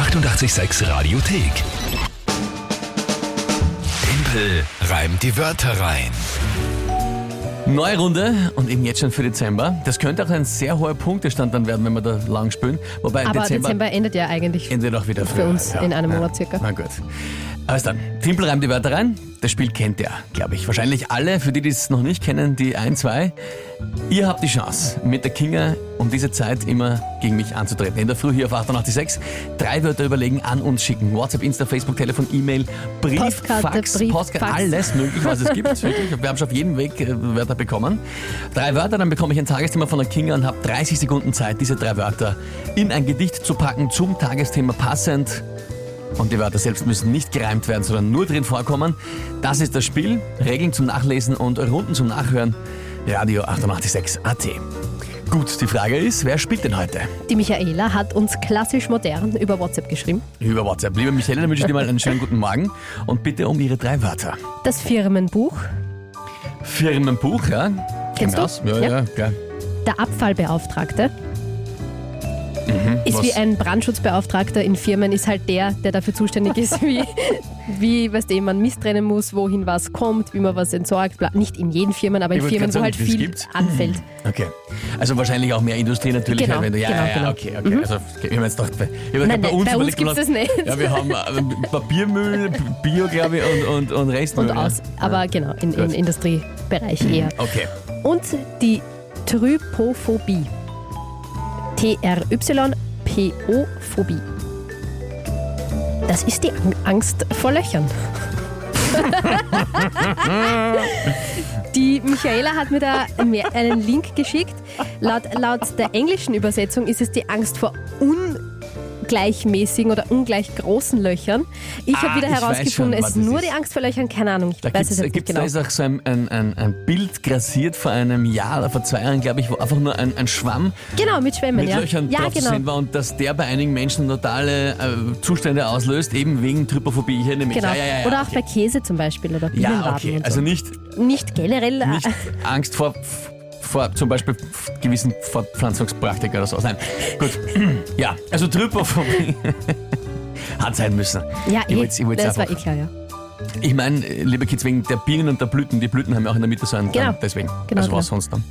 886 Radiothek. Tempel reimt die Wörter rein. Neue Runde und eben jetzt schon für Dezember. Das könnte auch ein sehr hoher Punktestand dann werden, wenn wir da lang spielen. Wobei Aber Dezember, Dezember, endet ja eigentlich. endet auch wieder für früher. uns in einem Monat circa. Na gut. Also dann, Timpel reimt die Wörter rein. Das Spiel kennt ihr, glaube ich. Wahrscheinlich alle, für die, die es noch nicht kennen, die ein, zwei. Ihr habt die Chance, mit der Kinga um diese Zeit immer gegen mich anzutreten. In der Früh hier auf 886. Drei Wörter überlegen, an uns schicken. WhatsApp, Insta, Facebook, Telefon, E-Mail, Brief, Postkarte, Fax, Brief, Postkarte, Fax. alles möglich, was es gibt. Wirklich. Wir haben schon auf jedem Weg äh, Wörter bekommen. Drei Wörter, dann bekomme ich ein Tagesthema von der Kinga und habe 30 Sekunden Zeit, diese drei Wörter in ein Gedicht zu packen, zum Tagesthema passend. Und die Wörter selbst müssen nicht gereimt werden, sondern nur drin vorkommen. Das ist das Spiel. Regeln zum Nachlesen und Runden zum Nachhören. Radio 886 AT. Gut, die Frage ist, wer spielt denn heute? Die Michaela hat uns klassisch modern über WhatsApp geschrieben. Über WhatsApp. Liebe Michaela, dann wünsche ich dir mal einen schönen guten Morgen und bitte um ihre drei Wörter. Das Firmenbuch, Firmenbuch, ja? Kennst du? Ja, ja, Ja. klar. der Abfallbeauftragte. Ist was- wie ein Brandschutzbeauftragter in Firmen, ist halt der, der dafür zuständig ist, wie, wie weißt du, man Mist trennen muss, wohin was kommt, wie man was entsorgt. Bla. Nicht in jeden Firmen, aber in Firmen, wo halt viel gibt's. anfällt. Okay. Also wahrscheinlich auch mehr Industrie natürlich. Genau, wenn du, ja, genau, ja, ja, genau. okay, okay. Also, ich habe jetzt gedacht, bei, Nein, bei uns, bei uns überlegt, gibt's das nicht. Ja, wir haben äh, Papiermüll, Bio, glaube ich, und, und, und Restmüll. Und ja. aus, aber genau, in, im. Industriebereich eher. Okay. Und die Trypophobie. T-R-Y-P-O-Phobie. Das ist die Ang- Angst vor Löchern. Die Michaela hat mir da einen Link geschickt. Laut, laut der englischen Übersetzung ist es die Angst vor ungleichmäßigen oder ungleich großen Löchern. Ich Ah, habe wieder herausgefunden, schon, es ist nur die Angst vor Löchern, keine Ahnung. Ich Da weiß es jetzt nicht genau. da ist auch so ein, ein, ein, ein Bild grassiert vor einem Jahr oder vor zwei Jahren, glaube ich, wo einfach nur ein, ein Schwamm Genau, mit Schwämmen, mit ja. Löchern ja, drauf genau. sehen war und dass der bei einigen Menschen totale äh, Zustände auslöst, eben wegen Trypophobie. Ich erinnere mich. Genau. Ja, ja, ja, ja, Oder auch okay. bei Käse zum Beispiel oder Ja, Bienenwaben okay. und so. Also nicht, nicht generell. äh, nicht Angst vor, vor zum Beispiel gewissen Fortpflanzungspraktika oder so. Nein, gut. Ja, also Trypophobie hat sein müssen. ja, ich ich wollt's das war eh klar, ja. Ich meine, liebe Kids, wegen der Bienen und der Blüten. Die Blüten haben ja auch in der Mitte so einen Genau. Gang, deswegen. Genau, also was genau. sonst dann.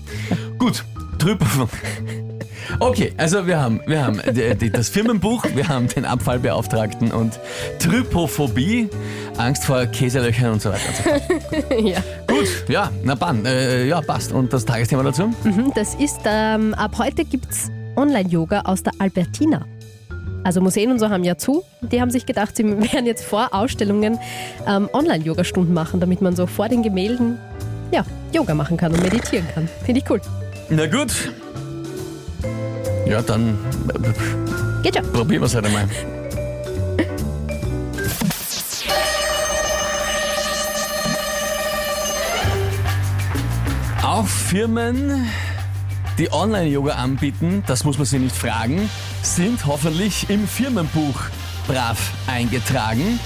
Gut, Trypophobie. Okay, also wir haben, wir haben die, die, das Firmenbuch, wir haben den Abfallbeauftragten und Trypophobie, Angst vor Käselöchern und so weiter und so fort. ja. Ja, na dann, äh, ja, passt. Und das Tagesthema dazu? Mhm, Das ist, ähm, ab heute gibt es Online-Yoga aus der Albertina. Also Museen und so haben ja zu. Die haben sich gedacht, sie werden jetzt vor Ausstellungen ähm, Online-Yoga-Stunden machen, damit man so vor den Gemälden ja, Yoga machen kann und meditieren kann. Finde ich cool. Na gut. Ja, dann äh, Geht schon. probieren wir es halt einmal. Auch Firmen, die Online-Yoga anbieten, das muss man sie nicht fragen, sind hoffentlich im Firmenbuch brav eingetragen.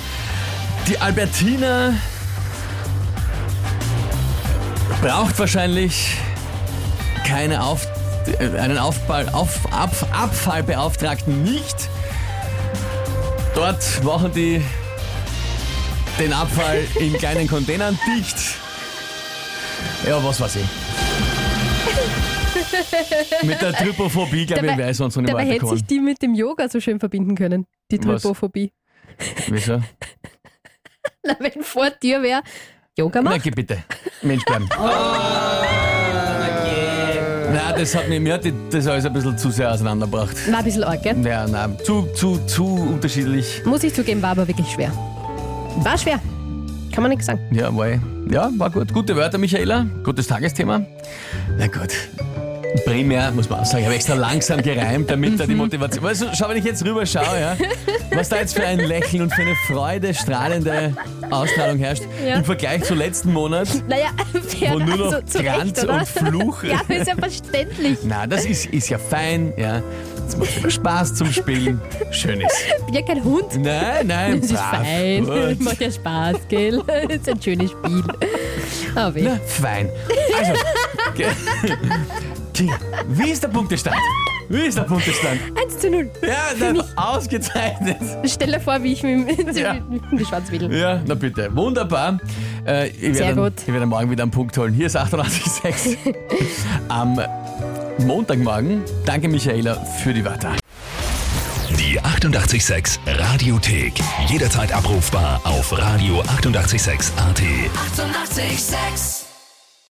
Die Albertina braucht wahrscheinlich keine Auf, einen Aufball, auf, Ab, Abfallbeauftragten nicht. Dort machen die den Abfall in kleinen Containern dicht. Ja, was weiß ich. Mit der Trypophobie, glaube ich, wäre ich sonst noch nicht Dabei hätte sich die mit dem Yoga so schön verbinden können. Die Was? Trypophobie. Wieso? Na, wenn vor dir wäre, Yoga Na, machen. geh bitte. Mensch bleiben. Nein, das hat mir, mir hat die- das alles ein bisschen zu sehr auseinandergebracht. War ein bisschen arg, gell? Ja, nein, zu, zu, zu unterschiedlich. Muss ich zugeben, war aber wirklich schwer. War schwer. Kann man nichts sagen. Ja, war, ja, war gut. Gute Wörter, Michaela. Gutes Tagesthema. Na gut. Primär, muss man auch sagen, ich habe extra langsam gereimt, damit da die Motivation. Weißt du, schau, wenn ich jetzt rüber schaue, ja, was da jetzt für ein Lächeln und für eine Freude, strahlende Ausstrahlung herrscht, Ja. im Vergleich zu letzten Monat, Naja, wo nur noch also, zu Granz Recht, und Fluch. Ja, ist ja verständlich. Na, das ist, ist ja fein, ja. Es macht immer Spaß zum Spielen. Schön ist. Ich bin ja kein Hund. Nein, nein, Das ist brav, fein. gut. Macht ja Spaß, gell? ist ein schönes Spiel. Aber. Na, fein. Also, ge- Kinga, wie ist der Punktestand? Wie ist der Punktestand? 1 zu 0. Ja, na, ausgezeichnet. Stell dir vor, wie ich mit, mit, Ja. die Schwarzwedel. Ja, na bitte. Wunderbar. Äh, ich Sehr werde, gut. Ich werde morgen wieder einen Punkt holen. Hier ist 88,6. Am Montagmorgen. Danke, Michaela, für die Wörter. Die 88,6 Radiothek. Jederzeit abrufbar auf radio886.at. 88,6. Eighty-eight, sex.